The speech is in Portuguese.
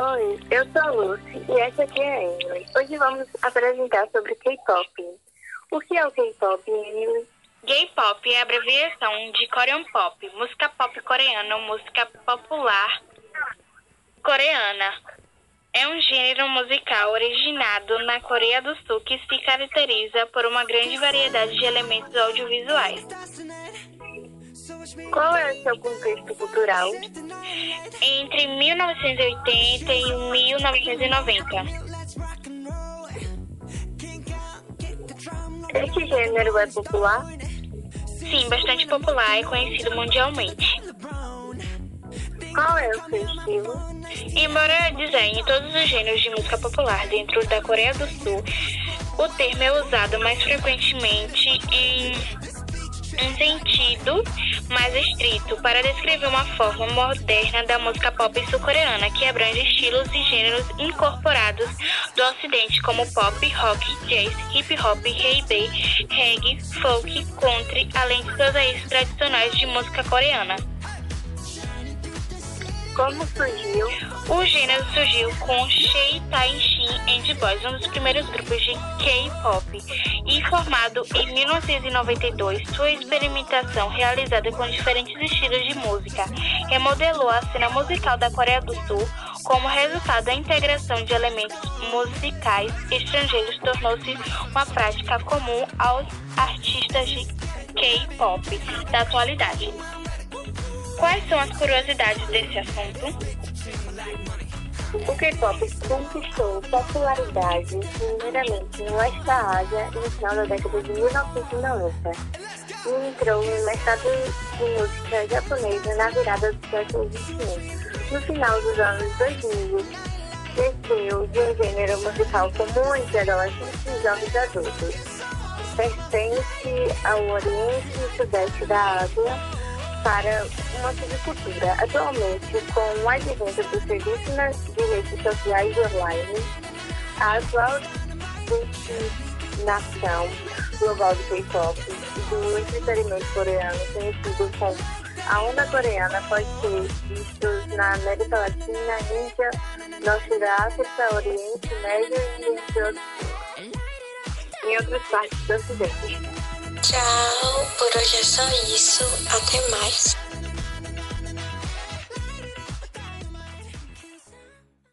Oi, eu sou a Lucy e essa aqui é a Emily. Hoje vamos apresentar sobre K-pop. O que é o K-pop, Emily? K-pop é a abreviação de Korean Pop, música pop coreana ou música popular coreana. É um gênero musical originado na Coreia do Sul que se caracteriza por uma grande variedade de elementos audiovisuais. Qual é o seu contexto cultural? Entre 1980 e 1990. Este gênero é popular? Sim, bastante popular e conhecido mundialmente. Qual é o seu estilo? Embora desenhe todos os gêneros de música popular dentro da Coreia do Sul, o termo é usado mais frequentemente em um sentido mais estrito para descrever uma forma moderna da música pop sul-coreana que abrange estilos e gêneros incorporados do ocidente como pop, rock, jazz, hip hop, reggae, reggae, folk, country, além de suas raízes tradicionais de música coreana. Como surgiu? O gênero surgiu com Shei Taishin and Boys, um dos primeiros grupos de K-pop, e formado em 1992, sua experimentação realizada com diferentes estilos de música remodelou a cena musical da Coreia do Sul. Como resultado, a integração de elementos musicais estrangeiros tornou-se uma prática comum aos artistas de K-pop da atualidade. Quais são as curiosidades desse assunto? O K-pop conquistou popularidade primeiramente no Oeste da Ásia no final da década de 1990 e entrou no mercado de música japonesa na virada do século XXI. No final dos anos 2000, cresceu de um gênero musical comum entre adolescentes e jovens adultos. Pertence ao Oriente e Sudeste da Ásia para uma subcultura. Atualmente, com o advento do serviço de redes sociais online, a atual destinação global do K-pop e do entretenimento coreano, conhecido como a onda coreana, pode ser visto na América Latina, Índia, Norte da África, Oriente Médio e outros, em outras partes do Ocidente. Tchau, por hoje é só isso. Até mais.